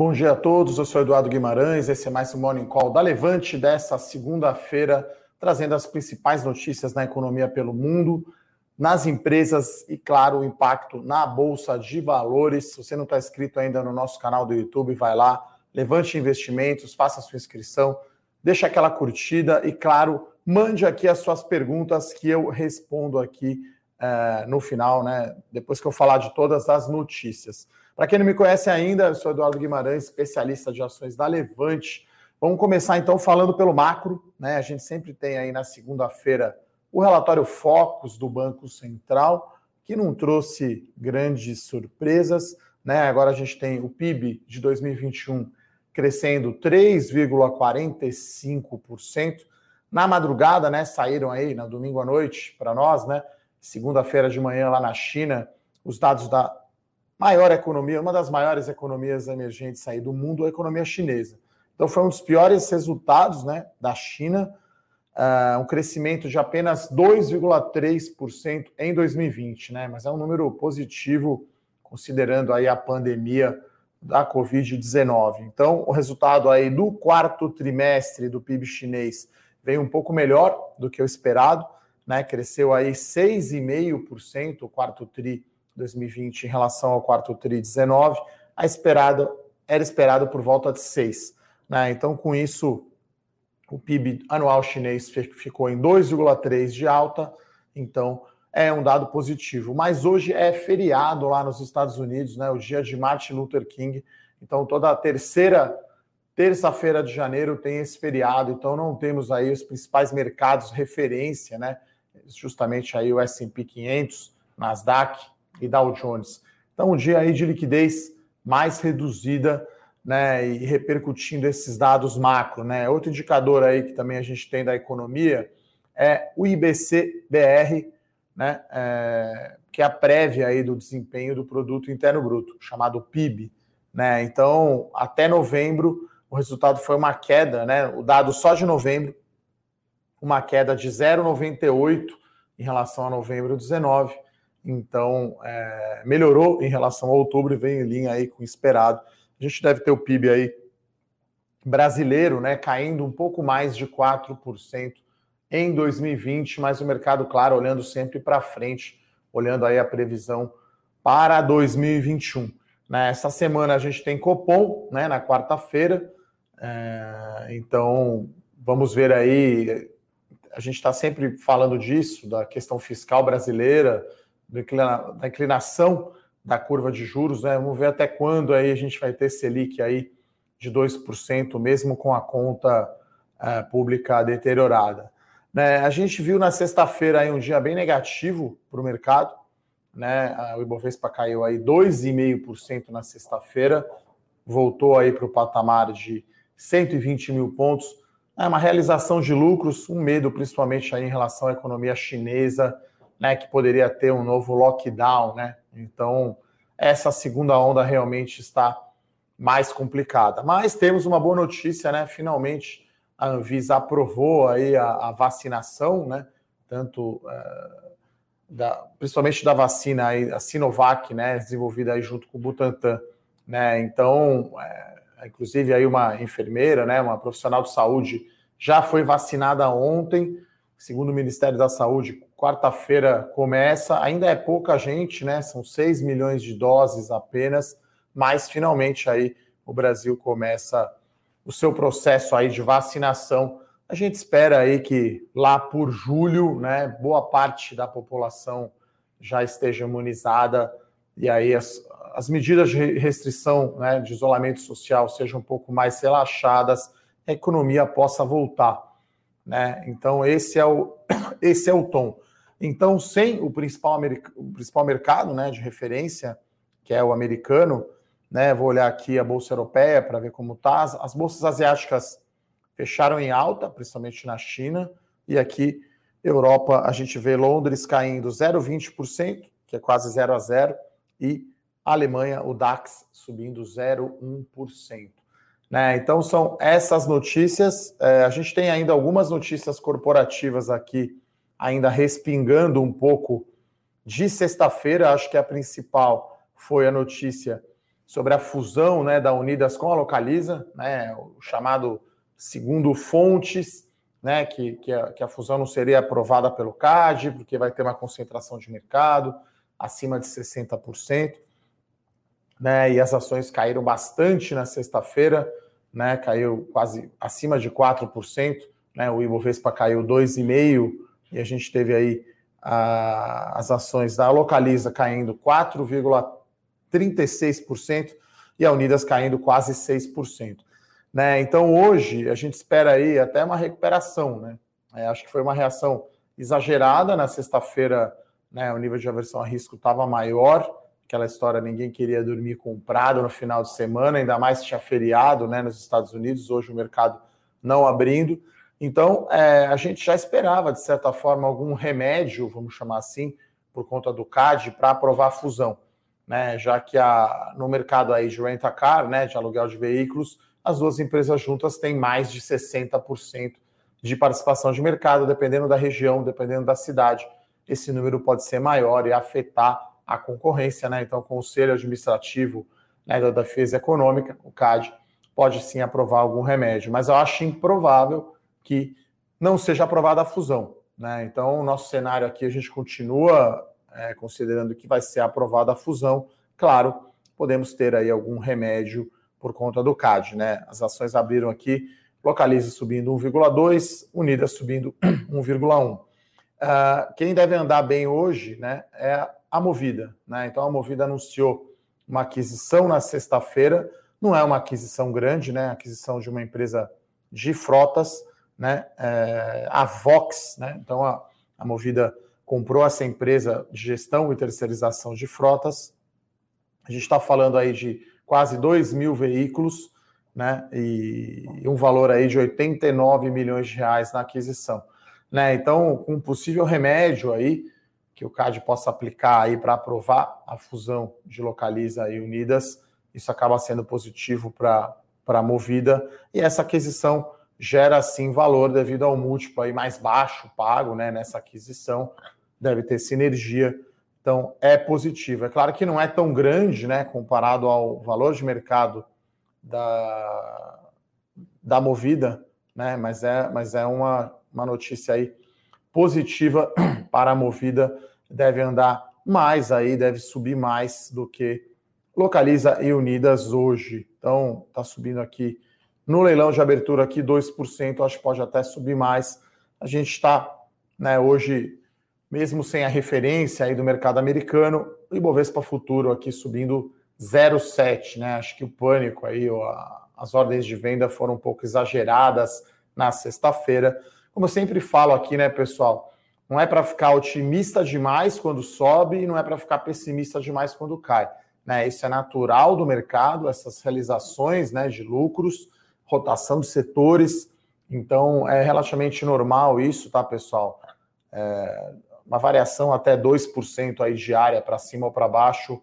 Bom dia a todos, eu sou Eduardo Guimarães, esse é mais um Morning Call da Levante dessa segunda-feira, trazendo as principais notícias na economia pelo mundo, nas empresas e, claro, o impacto na Bolsa de Valores. Se você não está inscrito ainda no nosso canal do YouTube, vai lá, Levante Investimentos, faça sua inscrição, deixa aquela curtida e, claro, mande aqui as suas perguntas que eu respondo aqui uh, no final, né? Depois que eu falar de todas as notícias. Para quem não me conhece ainda, eu sou Eduardo Guimarães, especialista de ações da Levante. Vamos começar então falando pelo macro, né? A gente sempre tem aí na segunda-feira o relatório Focus do Banco Central, que não trouxe grandes surpresas, né? Agora a gente tem o PIB de 2021 crescendo 3,45%. Na madrugada, né, saíram aí na domingo à noite para nós, né? Segunda-feira de manhã lá na China, os dados da maior economia, uma das maiores economias emergentes aí do mundo, a economia chinesa. Então foi um dos piores resultados né, da China, uh, um crescimento de apenas 2,3% em 2020, né? Mas é um número positivo considerando aí a pandemia da Covid-19. Então, o resultado aí do quarto trimestre do PIB chinês veio um pouco melhor do que o esperado, né? Cresceu aí 6,5% o quarto tri 2020 em relação ao quarto TRI 19, a era esperado por volta de 6. Né? Então, com isso, o PIB anual chinês ficou em 2,3 de alta, então é um dado positivo. Mas hoje é feriado lá nos Estados Unidos, né? o dia de Martin Luther King, então toda a terceira terça-feira de janeiro tem esse feriado, então não temos aí os principais mercados referência, né? Justamente aí o S&P 500, Nasdaq, e Dow Jones. Então, um dia aí de liquidez mais reduzida, né, e repercutindo esses dados macro, né? Outro indicador aí que também a gente tem da economia é o IBC-BR, né, é, que é a prévia aí do desempenho do produto interno bruto, chamado PIB, né? Então, até novembro, o resultado foi uma queda, né? O dado só de novembro, uma queda de 0,98 em relação a novembro 19 então, é, melhorou em relação a outubro e vem em linha aí com o esperado. A gente deve ter o PIB aí brasileiro, né, caindo um pouco mais de 4% em 2020, mas o mercado, claro, olhando sempre para frente, olhando aí a previsão para 2021. Né? Essa semana a gente tem Copom, né, na quarta-feira, é, então vamos ver aí. A gente está sempre falando disso, da questão fiscal brasileira, da inclinação da curva de juros, né? Vamos ver até quando aí a gente vai ter Selic aí de 2%, mesmo com a conta uh, pública deteriorada. Né? A gente viu na sexta-feira aí um dia bem negativo para o mercado, né? O Ibovespa caiu aí 2,5% na sexta-feira, voltou aí para o patamar de 120 mil pontos. É uma realização de lucros, um medo principalmente aí em relação à economia chinesa, né, que poderia ter um novo lockdown, né? Então, essa segunda onda realmente está mais complicada. Mas temos uma boa notícia, né? Finalmente a Anvisa aprovou aí a, a vacinação, né? Tanto uh, da, principalmente da vacina aí, a Sinovac, né? Desenvolvida aí junto com o Butantan, né? Então, é, inclusive aí uma enfermeira, né? Uma profissional de saúde já foi vacinada ontem, segundo o Ministério da Saúde, Quarta-feira começa, ainda é pouca gente, né? São 6 milhões de doses apenas, mas finalmente aí o Brasil começa o seu processo aí de vacinação. A gente espera aí que lá por julho, né, boa parte da população já esteja imunizada e aí as, as medidas de restrição, né, de isolamento social sejam um pouco mais relaxadas, a economia possa voltar, né? Então esse é o esse é o tom. Então, sem o principal, o principal mercado né, de referência, que é o americano, né, vou olhar aqui a Bolsa Europeia para ver como está. As, as bolsas asiáticas fecharam em alta, principalmente na China, e aqui, Europa, a gente vê Londres caindo 0,20%, que é quase 0 a 0, e Alemanha, o DAX, subindo 0,1%. Né? Então, são essas notícias. É, a gente tem ainda algumas notícias corporativas aqui ainda respingando um pouco de sexta-feira. Acho que a principal foi a notícia sobre a fusão né, da Unidas com a Localiza, né, o chamado segundo fontes, né, que, que, a, que a fusão não seria aprovada pelo CAD, porque vai ter uma concentração de mercado acima de 60%, né, e as ações caíram bastante na sexta-feira, né, caiu quase acima de 4%, né, o Ibovespa caiu 2,5%, e a gente teve aí a, as ações da Localiza caindo 4,36% e a Unidas caindo quase 6%. Né? Então hoje a gente espera aí até uma recuperação. Né? É, acho que foi uma reação exagerada na sexta-feira, né? o nível de aversão a risco estava maior, aquela história ninguém queria dormir comprado no final de semana, ainda mais tinha feriado né, nos Estados Unidos, hoje o mercado não abrindo. Então, é, a gente já esperava, de certa forma, algum remédio, vamos chamar assim, por conta do CAD, para aprovar a fusão. Né? Já que a, no mercado aí de rent-a-car, né, de aluguel de veículos, as duas empresas juntas têm mais de 60% de participação de mercado, dependendo da região, dependendo da cidade. Esse número pode ser maior e afetar a concorrência. Né? Então, o Conselho Administrativo né, da Defesa Econômica, o CAD, pode sim aprovar algum remédio, mas eu acho improvável que não seja aprovada a fusão. Né? Então, o nosso cenário aqui, a gente continua é, considerando que vai ser aprovada a fusão. Claro, podemos ter aí algum remédio por conta do CAD. Né? As ações abriram aqui, Localize subindo 1,2, Unidas subindo 1,1. Uh, ah, quem deve andar bem hoje né, é a Movida. Né? Então, a Movida anunciou uma aquisição na sexta-feira, não é uma aquisição grande, né? aquisição de uma empresa de frotas, né? É, a Vox, né? Então a, a Movida comprou essa empresa de gestão e terceirização de frotas. A gente está falando aí de quase 2 mil veículos, né? E, e um valor aí de 89 milhões de reais na aquisição. Né? Então, com um possível remédio aí que o CAD possa aplicar aí para aprovar a fusão de Localiza e Unidas, isso acaba sendo positivo para a Movida. E essa aquisição gera sim valor devido ao múltiplo aí mais baixo pago né, nessa aquisição, deve ter sinergia, então é positivo. É claro que não é tão grande né, comparado ao valor de mercado da, da Movida, né, mas é, mas é uma, uma notícia aí positiva para a Movida, deve andar mais aí, deve subir mais do que Localiza e Unidas hoje. Então, está subindo aqui no leilão de abertura aqui, 2%, acho que pode até subir mais. A gente está né, hoje, mesmo sem a referência aí do mercado americano, o Ibovespa Futuro aqui subindo 0,7%. Né? Acho que o pânico aí, a, as ordens de venda foram um pouco exageradas na sexta-feira. Como eu sempre falo aqui, né, pessoal? Não é para ficar otimista demais quando sobe e não é para ficar pessimista demais quando cai. Né? Isso é natural do mercado, essas realizações né, de lucros rotação de setores. Então, é relativamente normal isso, tá, pessoal? É, uma variação até 2% aí diária para cima ou para baixo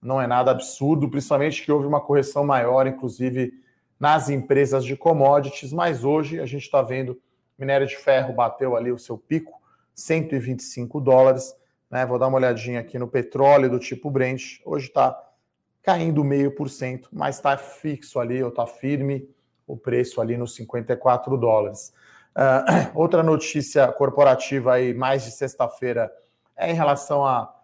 não é nada absurdo, principalmente que houve uma correção maior, inclusive nas empresas de commodities, mas hoje a gente está vendo minério de ferro bateu ali o seu pico, 125 dólares. Né? Vou dar uma olhadinha aqui no petróleo do tipo Brent. Hoje está caindo meio por cento, mas está fixo ali, ou está firme o preço ali nos 54 dólares. Uh, outra notícia corporativa aí, mais de sexta-feira, é em relação a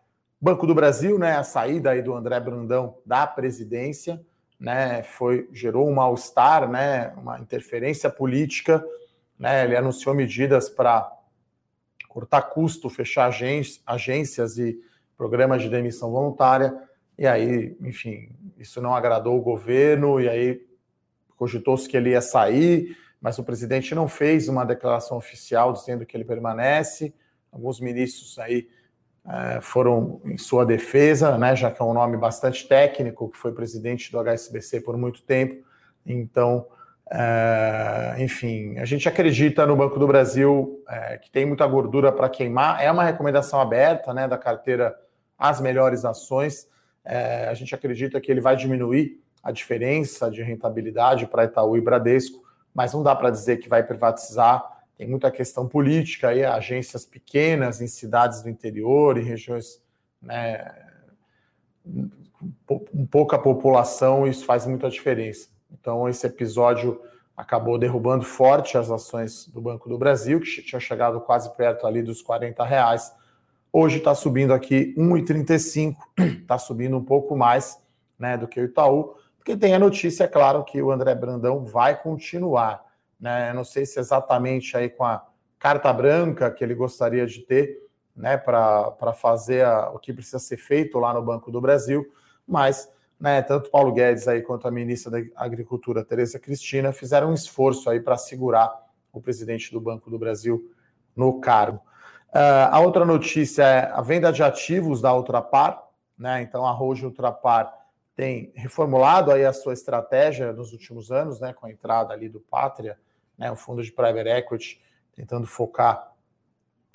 Banco do Brasil, né? A saída aí do André Brandão da presidência, né? Foi gerou um mal-estar, né? Uma interferência política, né? Ele anunciou medidas para cortar custo, fechar agências e programas de demissão voluntária. E aí, enfim, isso não agradou o governo e aí cogitou-se que ele ia sair, mas o presidente não fez uma declaração oficial dizendo que ele permanece. Alguns ministros aí é, foram em sua defesa, né, já que é um nome bastante técnico, que foi presidente do HSBC por muito tempo. Então, é, enfim, a gente acredita no Banco do Brasil é, que tem muita gordura para queimar. É uma recomendação aberta né, da carteira As Melhores Ações. A gente acredita que ele vai diminuir a diferença de rentabilidade para Itaú e Bradesco, mas não dá para dizer que vai privatizar. Tem muita questão política aí, agências pequenas em cidades do interior, em regiões né, um pouca população, isso faz muita diferença. Então, esse episódio acabou derrubando forte as ações do Banco do Brasil, que tinha chegado quase perto ali dos 40 reais. Hoje está subindo aqui 1,35, está subindo um pouco mais né, do que o Itaú, porque tem a notícia, é claro, que o André Brandão vai continuar. Né? Eu não sei se exatamente aí com a carta branca que ele gostaria de ter né, para fazer a, o que precisa ser feito lá no Banco do Brasil, mas né, tanto Paulo Guedes aí quanto a ministra da Agricultura, Tereza Cristina, fizeram um esforço aí para segurar o presidente do Banco do Brasil no cargo. Uh, a outra notícia é a venda de ativos da Ultrapar, né? Então a Ultrapar tem reformulado aí a sua estratégia nos últimos anos, né, com a entrada ali do Pátria, né, o fundo de private equity, tentando focar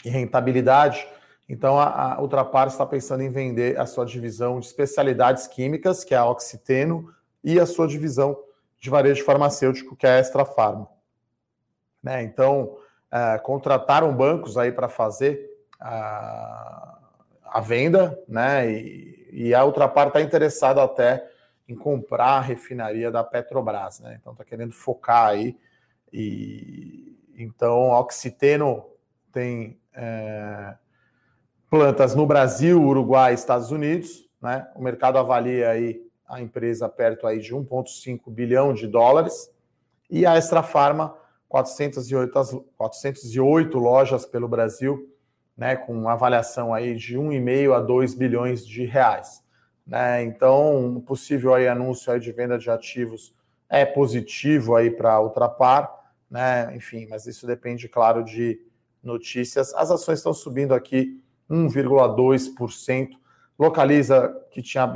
em rentabilidade. Então, a, a Ultrapar está pensando em vender a sua divisão de especialidades químicas, que é a Oxiteno, e a sua divisão de varejo farmacêutico, que é a Extra Farma. Né? Então, é, contrataram bancos aí para fazer a, a, venda, né? E, e a Ultrapar está interessada até em comprar a refinaria da Petrobras, né? Então está querendo focar aí. E então a Oxiteno tem é, plantas no Brasil, Uruguai, Estados Unidos, né? O mercado avalia aí a empresa perto aí de 1,5 bilhão de dólares e a Extra Farma 408, 408 lojas pelo Brasil, né, com uma avaliação aí de 1,5 a 2 bilhões de reais. Né? Então, um possível aí anúncio aí de venda de ativos é positivo aí para Ultrapar, né? Enfim, mas isso depende, claro, de notícias. As ações estão subindo aqui 1,2%. Localiza que tinha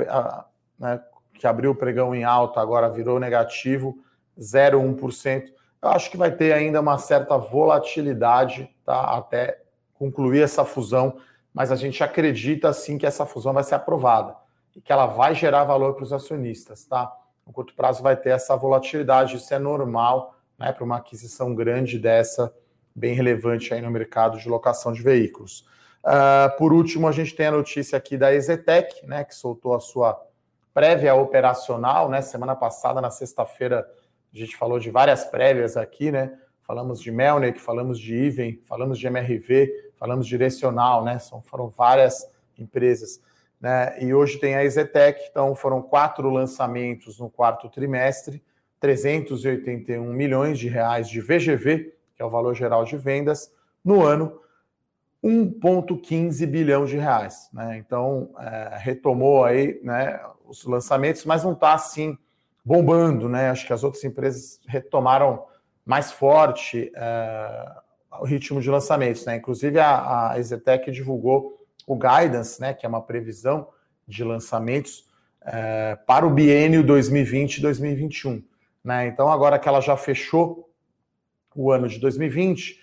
né, que abriu o pregão em alta, agora virou negativo, 0,1%. Eu acho que vai ter ainda uma certa volatilidade, tá? Até concluir essa fusão, mas a gente acredita sim que essa fusão vai ser aprovada e que ela vai gerar valor para os acionistas, tá? No curto prazo vai ter essa volatilidade, isso é normal, né, para uma aquisição grande dessa, bem relevante aí no mercado de locação de veículos. Uh, por último, a gente tem a notícia aqui da Exetec, né, que soltou a sua prévia operacional, né? Semana passada, na sexta-feira, a gente falou de várias prévias aqui, né? Falamos de Melnick, falamos de Iven, falamos de MRV, falamos direcional, né? São, foram várias empresas. Né? E hoje tem a Exetec, então foram quatro lançamentos no quarto trimestre, 381 milhões de reais de VGV, que é o valor geral de vendas, no ano 1,15 bilhão de reais. Né? Então, é, retomou aí né, os lançamentos, mas não está assim bombando. Né? Acho que as outras empresas retomaram mais forte é, o ritmo de lançamentos. Né? Inclusive, a, a Exetec divulgou o guidance, né, que é uma previsão de lançamentos é, para o biênio 2020-2021. Né? Então, agora que ela já fechou o ano de 2020,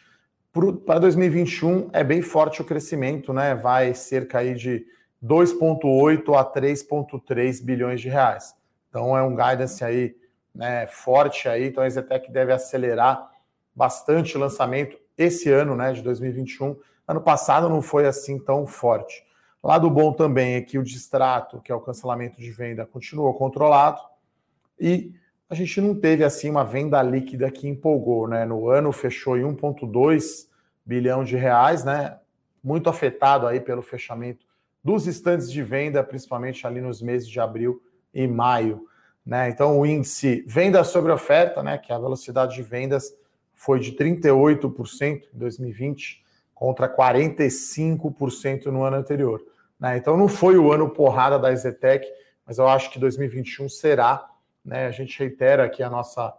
para 2021 é bem forte o crescimento, né? Vai cerca aí de 2,8 a 3,3 bilhões de reais. Então é um guidance aí né, forte aí. Então a Exetec deve acelerar bastante o lançamento esse ano, né, de 2021. Ano passado não foi assim tão forte. Lado bom também é que o distrato, que é o cancelamento de venda, continuou controlado e a gente não teve assim uma venda líquida que empolgou, né? No ano fechou em 1,2 bilhão de reais, né? Muito afetado aí pelo fechamento dos estandes de venda, principalmente ali nos meses de abril e maio, né? Então o índice venda sobre oferta, né? Que é a velocidade de vendas foi de 38% em 2020 contra 45% no ano anterior. Né? Então não foi o ano porrada da Exetec, mas eu acho que 2021 será né? A gente reitera aqui a nossa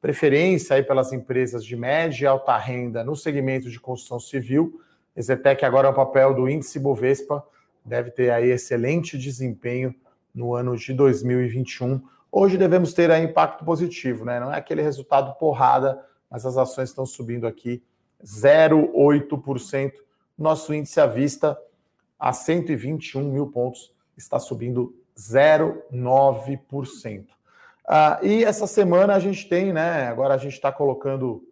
preferência aí pelas empresas de média e alta renda no segmento de construção civil. Exetec agora é o papel do índice Bovespa, deve ter aí excelente desempenho no ano de 2021. Hoje devemos ter aí impacto positivo, né? Não é aquele resultado porrada, mas as ações estão subindo aqui 0,8%. Nosso índice à vista a 121 mil pontos está subindo 0,9%. Ah, e essa semana a gente tem, né? Agora a gente está colocando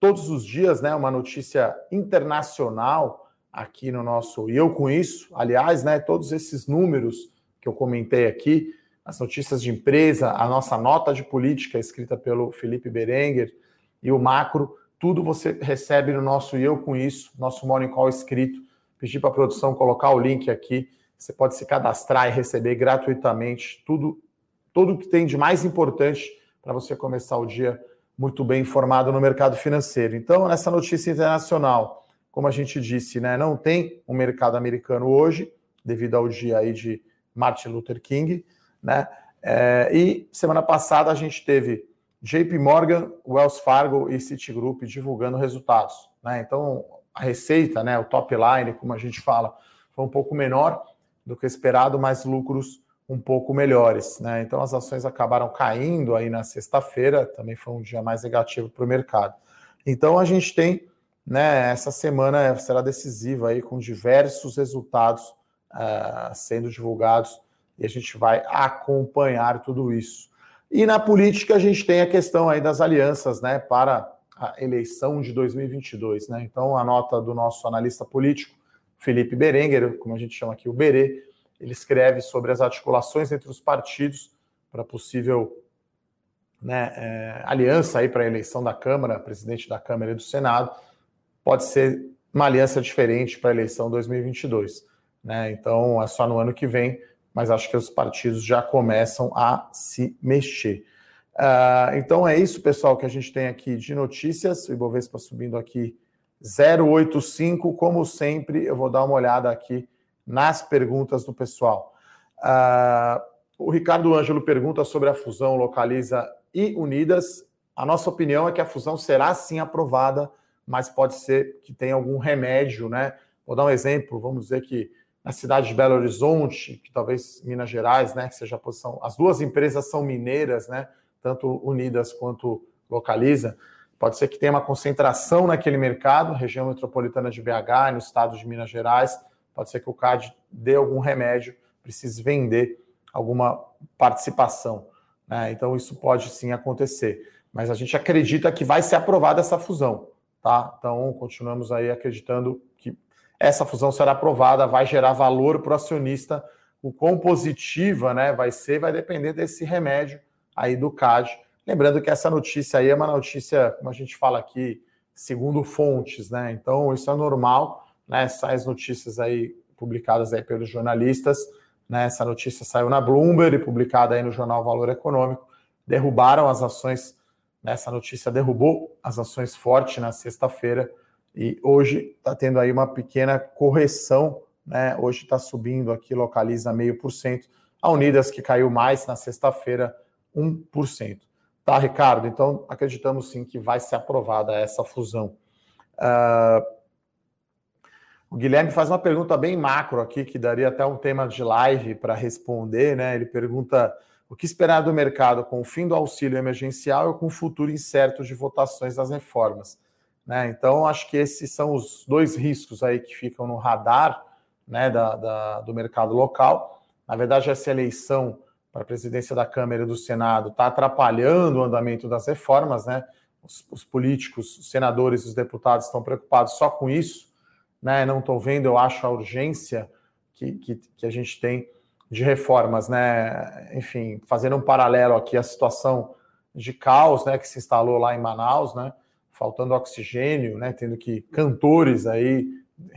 todos os dias, né? Uma notícia internacional aqui no nosso. E eu com isso, aliás, né? Todos esses números que eu comentei aqui, as notícias de empresa, a nossa nota de política escrita pelo Felipe Berenguer e o macro, tudo você recebe no nosso Eu Com Isso, nosso Morning Call escrito. Pedir para a produção colocar o link aqui. Você pode se cadastrar e receber gratuitamente tudo, tudo que tem de mais importante para você começar o dia muito bem informado no mercado financeiro. Então, nessa notícia internacional, como a gente disse, né, não tem um mercado americano hoje, devido ao dia aí de Martin Luther King, né? É, e semana passada a gente teve JP Morgan, Wells Fargo e Citigroup divulgando resultados. Né? Então, a receita, né, o top line, como a gente fala, foi um pouco menor do que esperado, mas lucros um pouco melhores. Né? Então, as ações acabaram caindo aí na sexta-feira, também foi um dia mais negativo para o mercado. Então, a gente tem, né, essa semana será decisiva aí, com diversos resultados uh, sendo divulgados, e a gente vai acompanhar tudo isso. E na política a gente tem a questão aí das alianças, né, para a eleição de 2022, né? Então a nota do nosso analista político Felipe Berenguer, como a gente chama aqui o Berê, ele escreve sobre as articulações entre os partidos para possível né, é, aliança aí para a eleição da Câmara, presidente da Câmara e do Senado, pode ser uma aliança diferente para a eleição 2022, né? Então é só no ano que vem mas acho que os partidos já começam a se mexer. Uh, então é isso, pessoal, que a gente tem aqui de notícias. O Ibovespa subindo aqui 085. Como sempre, eu vou dar uma olhada aqui nas perguntas do pessoal. Uh, o Ricardo Ângelo pergunta sobre a fusão Localiza e Unidas. A nossa opinião é que a fusão será sim aprovada, mas pode ser que tenha algum remédio, né? Vou dar um exemplo, vamos dizer que na cidade de Belo Horizonte, que talvez Minas Gerais, né, que seja a posição. As duas empresas são mineiras, né, tanto Unidas quanto Localiza. Pode ser que tenha uma concentração naquele mercado, região metropolitana de BH, no estado de Minas Gerais. Pode ser que o CAD dê algum remédio, precise vender alguma participação. Né? Então, isso pode sim acontecer. Mas a gente acredita que vai ser aprovada essa fusão. Tá? Então, continuamos aí acreditando que essa fusão será aprovada, vai gerar valor para o acionista. O quão positiva né, vai ser, vai depender desse remédio aí do CAD. Lembrando que essa notícia aí é uma notícia, como a gente fala aqui, segundo fontes, né? Então, isso é normal, né? Saem as notícias aí publicadas aí pelos jornalistas, né? Essa notícia saiu na Bloomberg, publicada aí no jornal Valor Econômico. Derrubaram as ações, né? essa notícia derrubou as ações forte na sexta-feira e hoje está tendo aí uma pequena correção, né? Hoje está subindo aqui, localiza meio por cento. A Unidas, que caiu mais na sexta-feira, 1%. Tá, Ricardo? Então, acreditamos sim que vai ser aprovada essa fusão. Uh, o Guilherme faz uma pergunta bem macro aqui, que daria até um tema de live para responder, né? Ele pergunta o que esperar do mercado com o fim do auxílio emergencial e com o futuro incerto de votações das reformas. Né? Então, acho que esses são os dois riscos aí que ficam no radar né, da, da, do mercado local. Na verdade, essa eleição para a presidência da Câmara e do Senado está atrapalhando o andamento das reformas. Né? Os, os, políticos, os senadores os deputados estão preocupados só com isso. Né? Não estou vendo, eu acho, a urgência que, que, que a gente tem de reformas. Né? Enfim, fazendo um paralelo aqui à situação de caos né, que se instalou lá em Manaus, né? Faltando oxigênio, né? Tendo que cantores aí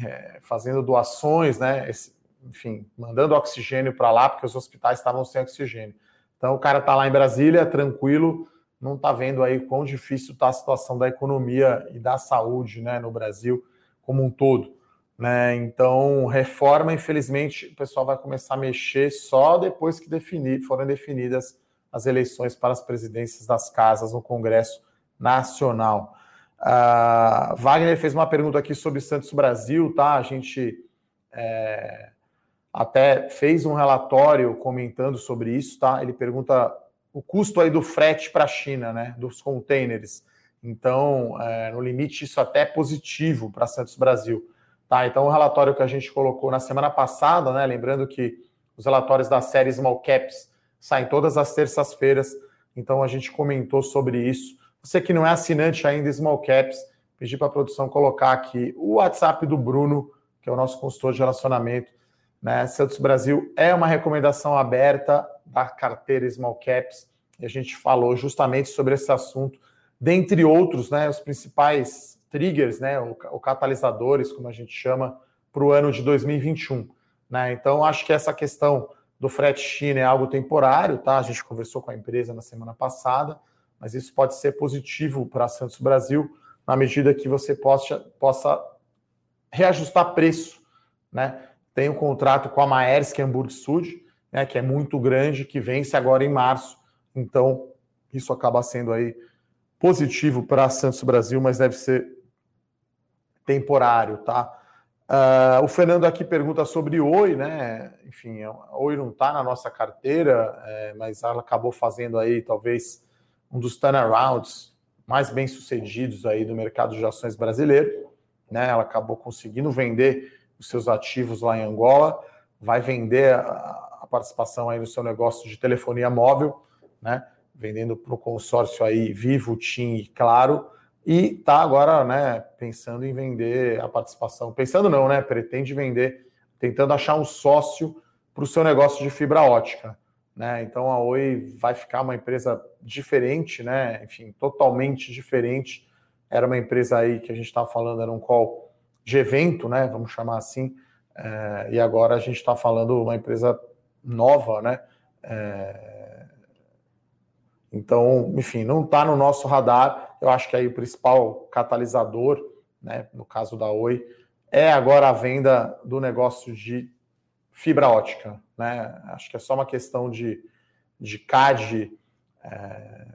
é, fazendo doações, né? Esse, enfim, mandando oxigênio para lá porque os hospitais estavam sem oxigênio. Então o cara está lá em Brasília, tranquilo, não está vendo aí quão difícil está a situação da economia e da saúde, né, no Brasil como um todo. Né? Então, reforma, infelizmente, o pessoal vai começar a mexer só depois que definir, forem definidas as eleições para as presidências das casas no Congresso Nacional. Uh, Wagner fez uma pergunta aqui sobre Santos Brasil, tá? A gente é, até fez um relatório comentando sobre isso, tá? Ele pergunta o custo aí do frete para a China, né? Dos containers. Então, é, no limite, isso até é positivo para Santos Brasil. Tá, então o relatório que a gente colocou na semana passada, né? Lembrando que os relatórios da série Small Caps saem todas as terças-feiras, então a gente comentou sobre isso. Você que não é assinante ainda Small Caps, para a produção colocar aqui o WhatsApp do Bruno, que é o nosso consultor de relacionamento. Né? Santos Brasil é uma recomendação aberta da carteira Small Caps, e a gente falou justamente sobre esse assunto, dentre outros, né, os principais triggers, né, ou, ou catalisadores, como a gente chama, para o ano de 2021. Né? Então, acho que essa questão do frete China é algo temporário, tá? A gente conversou com a empresa na semana passada, mas isso pode ser positivo para Santos Brasil na medida que você possa, possa reajustar preço, né? Tem um contrato com a Maersk Hamburg Sud, né, que é muito grande, que vence agora em março. Então, isso acaba sendo aí positivo para Santos Brasil, mas deve ser temporário, tá? Uh, o Fernando aqui pergunta sobre Oi, né? Enfim, a Oi não está na nossa carteira, é, mas ela acabou fazendo aí talvez um dos turnarounds mais bem sucedidos aí do mercado de ações brasileiro, né? Ela acabou conseguindo vender os seus ativos lá em Angola, vai vender a, a participação aí no seu negócio de telefonia móvel, né? Vendendo para o consórcio aí Vivo, TIM e Claro e está agora né, pensando em vender a participação. Pensando não, né? Pretende vender, tentando achar um sócio para o seu negócio de fibra ótica. Né? Então a Oi vai ficar uma empresa diferente, né? Enfim, totalmente diferente. Era uma empresa aí que a gente estava falando, era um call de evento, né? Vamos chamar assim. É, e agora a gente está falando uma empresa nova, né? É, então, enfim, não está no nosso radar eu acho que aí o principal catalisador, né, no caso da Oi, é agora a venda do negócio de fibra ótica. Né? Acho que é só uma questão de, de CAD, é,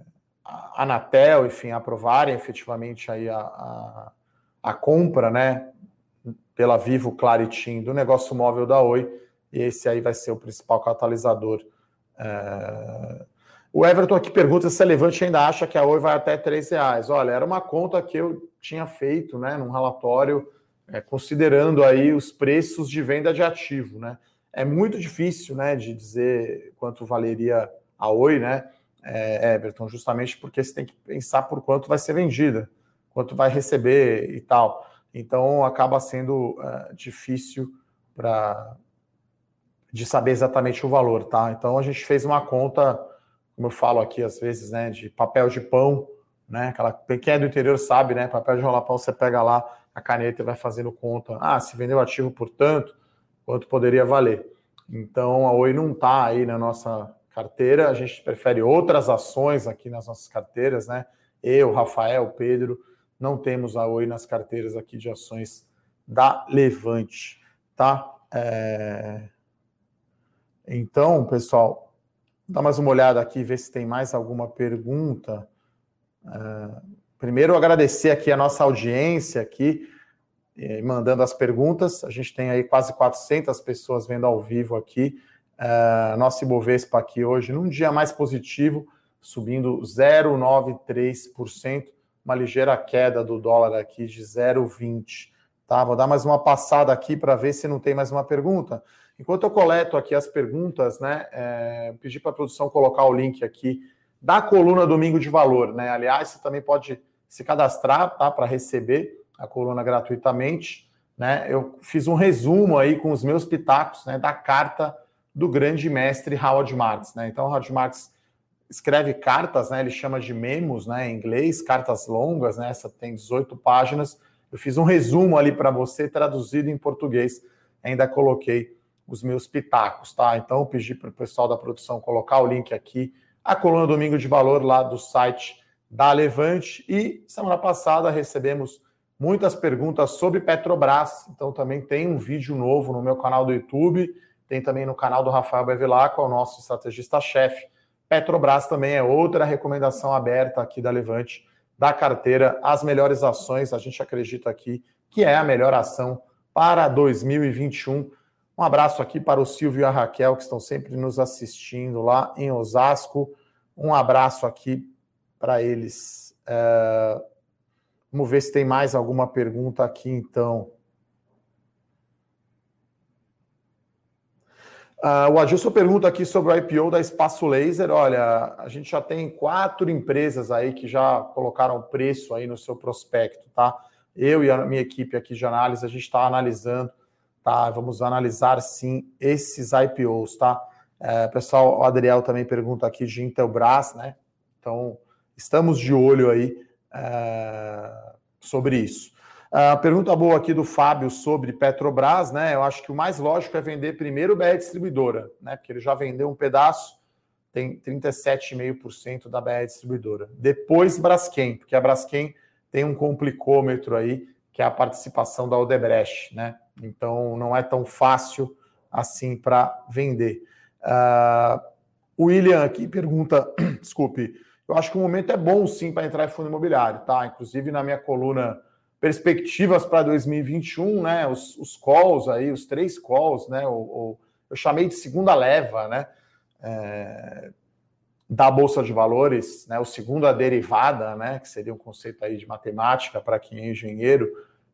Anatel, enfim, aprovarem efetivamente aí a, a, a, compra né, pela Vivo Claritin do negócio móvel da Oi, e esse aí vai ser o principal catalisador é, o Everton aqui pergunta se a Levante ainda acha que a Oi vai até R$ reais. Olha, era uma conta que eu tinha feito, né, num relatório, é, considerando aí os preços de venda de ativo, né? É muito difícil, né, de dizer quanto valeria a Oi, né, é, Everton, justamente porque você tem que pensar por quanto vai ser vendida, quanto vai receber e tal. Então acaba sendo é, difícil para de saber exatamente o valor, tá? Então a gente fez uma conta como eu falo aqui às vezes, né, de papel de pão, né? Aquela, quem é do interior sabe, né? Papel de rolar pão, você pega lá a caneta e vai fazendo conta. Ah, se vendeu ativo por tanto, quanto poderia valer. Então a Oi não está aí na nossa carteira, a gente prefere outras ações aqui nas nossas carteiras, né? Eu, Rafael, Pedro, não temos a Oi nas carteiras aqui de ações da Levante, tá? É... Então, pessoal, dar mais uma olhada aqui, ver se tem mais alguma pergunta. Uh, primeiro, agradecer aqui a nossa audiência aqui, eh, mandando as perguntas. A gente tem aí quase 400 pessoas vendo ao vivo aqui. Uh, nosso Ibovespa aqui hoje, num dia mais positivo, subindo 0,93%, uma ligeira queda do dólar aqui de 0,20%. Tá? Vou dar mais uma passada aqui para ver se não tem mais uma pergunta. Enquanto eu coleto aqui as perguntas, né, é, pedir para a produção colocar o link aqui da coluna Domingo de Valor, né? Aliás, você também pode se cadastrar, tá, para receber a coluna gratuitamente, né? Eu fiz um resumo aí com os meus pitacos, né, da carta do grande mestre Howard Marks, né? Então, Howard Marks escreve cartas, né? Ele chama de memos, né, em inglês, cartas longas, né? Essa tem 18 páginas. Eu fiz um resumo ali para você traduzido em português. Ainda coloquei os meus pitacos, tá? Então, pedi para o pessoal da produção colocar o link aqui, a coluna Domingo de Valor lá do site da Levante. E semana passada recebemos muitas perguntas sobre Petrobras, então também tem um vídeo novo no meu canal do YouTube, tem também no canal do Rafael Bevilacqua, é o nosso estrategista-chefe. Petrobras também é outra recomendação aberta aqui da Levante, da carteira, as melhores ações, a gente acredita aqui que é a melhor ação para 2021 um abraço aqui para o Silvio e a Raquel, que estão sempre nos assistindo lá em Osasco. Um abraço aqui para eles. É... Vamos ver se tem mais alguma pergunta aqui, então. Uh, o Adilson pergunta aqui sobre o IPO da Espaço Laser. Olha, a gente já tem quatro empresas aí que já colocaram preço aí no seu prospecto, tá? Eu e a minha equipe aqui de análise, a gente está analisando tá? Vamos analisar sim esses IPOs, tá? É, pessoal, o Adriel também pergunta aqui de Intelbras, né? Então, estamos de olho aí é, sobre isso. A pergunta boa aqui do Fábio sobre Petrobras, né? Eu acho que o mais lógico é vender primeiro BR Distribuidora, né? Porque ele já vendeu um pedaço, tem 37,5% da BR Distribuidora. Depois Braskem, porque a Braskem tem um complicômetro aí, que é a participação da Odebrecht, né? Então não é tão fácil assim para vender. Uh, William aqui pergunta, desculpe, eu acho que o momento é bom sim para entrar em fundo imobiliário, tá? Inclusive na minha coluna perspectivas para 2021, né? Os, os calls aí, os três calls, né? O, o eu chamei de segunda leva, né? É, da bolsa de valores, né? O segundo a derivada, né? Que seria um conceito aí de matemática para quem é engenheiro.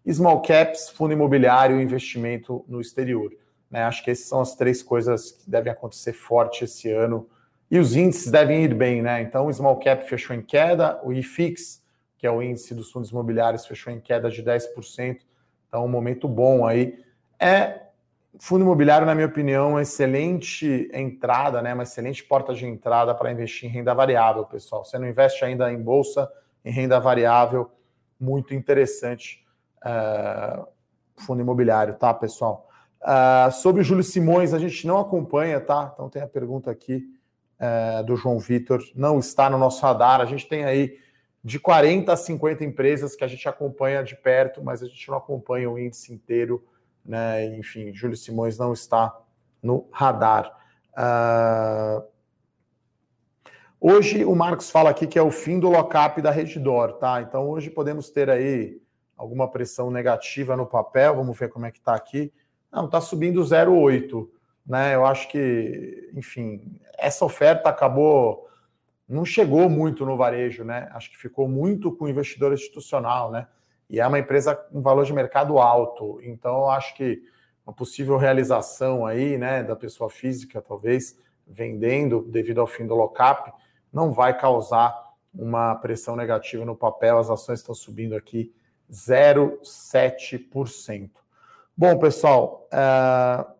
Small caps, fundo imobiliário, investimento no exterior. Né? Acho que essas são as três coisas que devem acontecer forte esse ano. E os índices devem ir bem, né? Então, o small cap fechou em queda, o IFIX, que é o índice dos fundos imobiliários, fechou em queda de 10%. Então, um momento bom aí. É fundo imobiliário, na minha opinião, uma excelente entrada, né? Uma excelente porta de entrada para investir em renda variável, pessoal. Você não investe ainda em bolsa, em renda variável, muito interessante. Uh, fundo imobiliário, tá, pessoal? Uh, sobre o Júlio Simões, a gente não acompanha, tá? Então tem a pergunta aqui uh, do João Vitor, não está no nosso radar. A gente tem aí de 40 a 50 empresas que a gente acompanha de perto, mas a gente não acompanha o índice inteiro, né? Enfim, Júlio Simões não está no radar. Uh, hoje o Marcos fala aqui que é o fim do lockup da Redditor, tá? Então hoje podemos ter aí alguma pressão negativa no papel, vamos ver como é que está aqui. Não, está subindo 0,8. Né? Eu acho que, enfim, essa oferta acabou. Não chegou muito no varejo, né? Acho que ficou muito com o investidor institucional, né? E é uma empresa com valor de mercado alto. Então, acho que uma possível realização aí, né, da pessoa física, talvez, vendendo devido ao fim do lockup, não vai causar uma pressão negativa no papel. As ações estão subindo aqui 0,7%. Bom, pessoal, uh,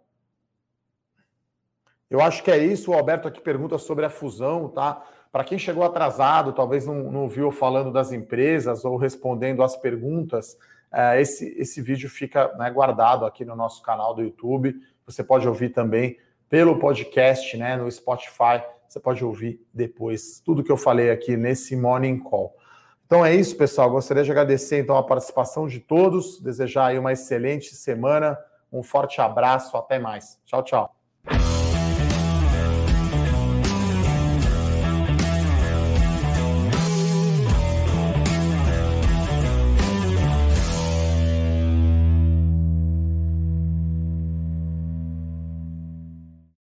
eu acho que é isso. O Alberto aqui pergunta sobre a fusão, tá? Para quem chegou atrasado, talvez não, não viu falando das empresas ou respondendo às perguntas, uh, esse, esse vídeo fica né, guardado aqui no nosso canal do YouTube. Você pode ouvir também pelo podcast, né, no Spotify. Você pode ouvir depois tudo que eu falei aqui nesse Morning Call. Então é isso, pessoal. Gostaria de agradecer então a participação de todos, desejar aí uma excelente semana, um forte abraço, até mais. Tchau, tchau.